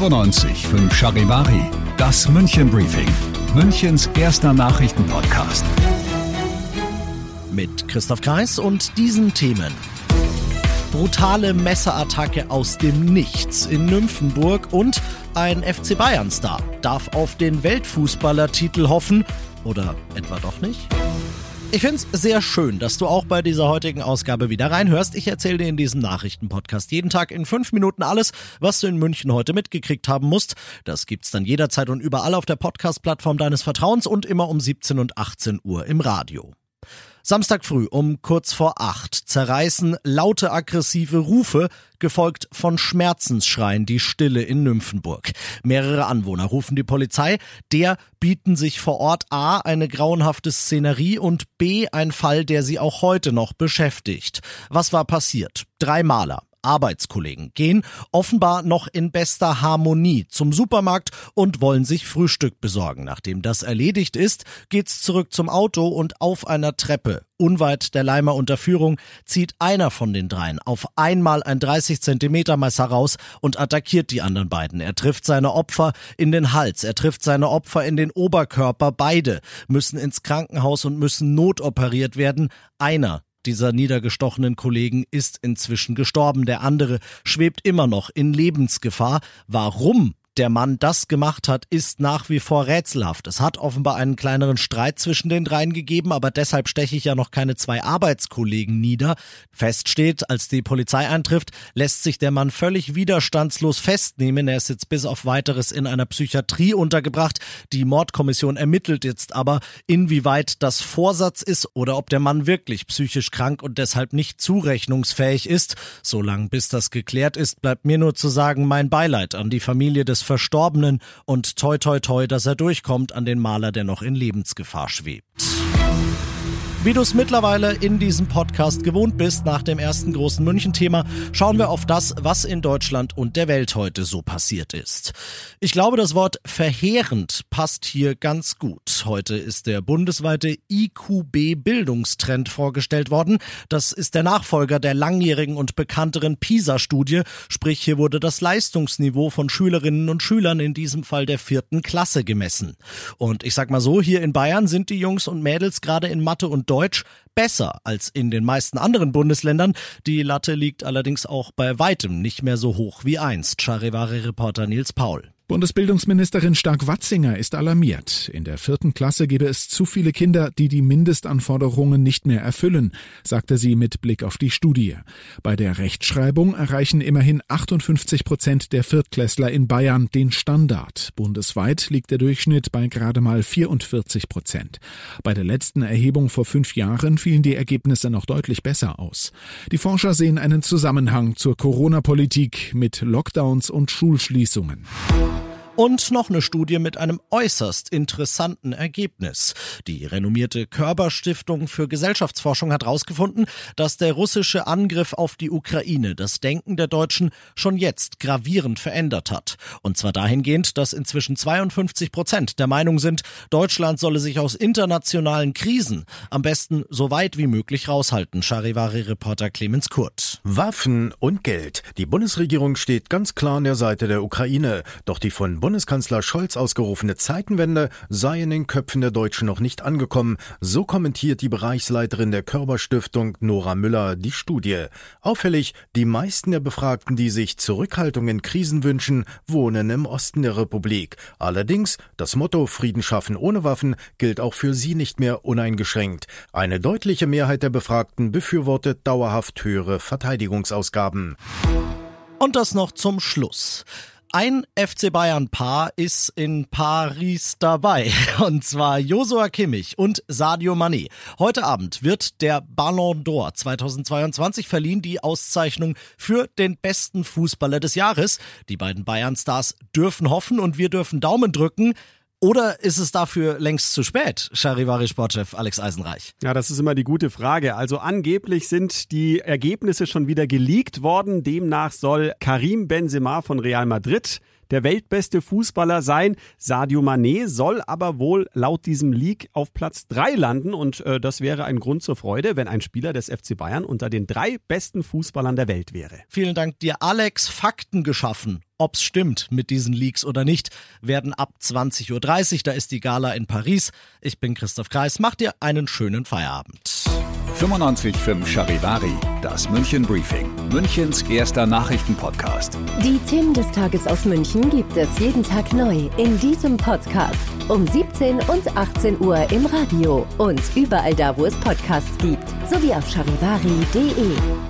95 5 Charivari, das München Briefing, Münchens erster Nachrichtenpodcast. Mit Christoph Kreis und diesen Themen. Brutale Messerattacke aus dem Nichts in Nymphenburg und ein FC Bayern-Star darf auf den Weltfußballertitel hoffen oder etwa doch nicht? Ich find's sehr schön, dass du auch bei dieser heutigen Ausgabe wieder reinhörst. Ich erzähle dir in diesem Nachrichtenpodcast jeden Tag in fünf Minuten alles, was du in München heute mitgekriegt haben musst. Das gibt's dann jederzeit und überall auf der Podcast-Plattform deines Vertrauens und immer um 17 und 18 Uhr im Radio. Samstag früh um kurz vor acht zerreißen laute aggressive Rufe, gefolgt von Schmerzensschreien, die Stille in Nymphenburg. Mehrere Anwohner rufen die Polizei, der bieten sich vor Ort A eine grauenhafte Szenerie und B ein Fall, der sie auch heute noch beschäftigt. Was war passiert? Drei Maler Arbeitskollegen gehen offenbar noch in bester Harmonie zum Supermarkt und wollen sich Frühstück besorgen. Nachdem das erledigt ist, geht's zurück zum Auto und auf einer Treppe unweit der Leimer Unterführung zieht einer von den dreien auf einmal ein 30 Zentimeter Messer raus und attackiert die anderen beiden. Er trifft seine Opfer in den Hals, er trifft seine Opfer in den Oberkörper. Beide müssen ins Krankenhaus und müssen notoperiert werden. Einer dieser niedergestochenen Kollegen ist inzwischen gestorben. Der andere schwebt immer noch in Lebensgefahr. Warum der Mann das gemacht hat, ist nach wie vor rätselhaft. Es hat offenbar einen kleineren Streit zwischen den dreien gegeben, aber deshalb steche ich ja noch keine zwei Arbeitskollegen nieder. Fest steht, als die Polizei eintrifft, lässt sich der Mann völlig widerstandslos festnehmen. Er ist jetzt bis auf weiteres in einer Psychiatrie untergebracht. Die Mordkommission ermittelt jetzt aber, inwieweit das Vorsatz ist oder ob der Mann wirklich psychisch krank und deshalb nicht zurechnungsfähig ist. Solange bis das geklärt ist, bleibt mir nur zu sagen, mein Beileid an die Familie des Verstorbenen und toi toi toi, dass er durchkommt an den Maler, der noch in Lebensgefahr schwebt. Wie du es mittlerweile in diesem Podcast gewohnt bist, nach dem ersten großen München-Thema, schauen wir auf das, was in Deutschland und der Welt heute so passiert ist. Ich glaube, das Wort verheerend passt hier ganz gut. Heute ist der bundesweite IQB-Bildungstrend vorgestellt worden. Das ist der Nachfolger der langjährigen und bekannteren PISA-Studie. Sprich, hier wurde das Leistungsniveau von Schülerinnen und Schülern in diesem Fall der vierten Klasse gemessen. Und ich sag mal so, hier in Bayern sind die Jungs und Mädels gerade in Mathe und Deutsch besser als in den meisten anderen Bundesländern. Die Latte liegt allerdings auch bei weitem nicht mehr so hoch wie einst. Charivari-Reporter Nils Paul. Bundesbildungsministerin Stark-Watzinger ist alarmiert. In der vierten Klasse gebe es zu viele Kinder, die die Mindestanforderungen nicht mehr erfüllen, sagte sie mit Blick auf die Studie. Bei der Rechtschreibung erreichen immerhin 58 Prozent der Viertklässler in Bayern den Standard. Bundesweit liegt der Durchschnitt bei gerade mal 44 Prozent. Bei der letzten Erhebung vor fünf Jahren fielen die Ergebnisse noch deutlich besser aus. Die Forscher sehen einen Zusammenhang zur Corona-Politik mit Lockdowns und Schulschließungen. Und noch eine Studie mit einem äußerst interessanten Ergebnis. Die renommierte Körperstiftung für Gesellschaftsforschung hat herausgefunden, dass der russische Angriff auf die Ukraine das Denken der Deutschen schon jetzt gravierend verändert hat. Und zwar dahingehend, dass inzwischen 52 Prozent der Meinung sind, Deutschland solle sich aus internationalen Krisen am besten so weit wie möglich raushalten. Charivari-Reporter Clemens Kurt. Waffen und Geld. Die Bundesregierung steht ganz klar an der Seite der Ukraine. Doch die von Bundeskanzler Scholz ausgerufene Zeitenwende sei in den Köpfen der Deutschen noch nicht angekommen. So kommentiert die Bereichsleiterin der Körperstiftung Nora Müller die Studie. Auffällig, die meisten der Befragten, die sich Zurückhaltung in Krisen wünschen, wohnen im Osten der Republik. Allerdings, das Motto Frieden schaffen ohne Waffen gilt auch für sie nicht mehr uneingeschränkt. Eine deutliche Mehrheit der Befragten befürwortet dauerhaft höhere Verteidigungsausgaben. Und das noch zum Schluss. Ein FC Bayern Paar ist in Paris dabei. Und zwar Josua Kimmich und Sadio Mané. Heute Abend wird der Ballon d'Or 2022 verliehen, die Auszeichnung für den besten Fußballer des Jahres. Die beiden Bayern-Stars dürfen hoffen und wir dürfen Daumen drücken. Oder ist es dafür längst zu spät, Charivari-Sportchef Alex Eisenreich? Ja, das ist immer die gute Frage. Also angeblich sind die Ergebnisse schon wieder geleakt worden. Demnach soll Karim Benzema von Real Madrid der weltbeste Fußballer sein. Sadio Mané soll aber wohl laut diesem Leak auf Platz 3 landen und äh, das wäre ein Grund zur Freude, wenn ein Spieler des FC Bayern unter den drei besten Fußballern der Welt wäre. Vielen Dank dir, Alex. Fakten geschaffen. Ob's stimmt mit diesen Leaks oder nicht, werden ab 20.30 Uhr, da ist die Gala in Paris. Ich bin Christoph Kreis, mach dir einen schönen Feierabend. 95.5 Charivari, das München Briefing, Münchens erster Nachrichtenpodcast. Die Themen des Tages aus München gibt es jeden Tag neu in diesem Podcast. Um 17 und 18 Uhr im Radio und überall da, wo es Podcasts gibt, sowie auf charivari.de.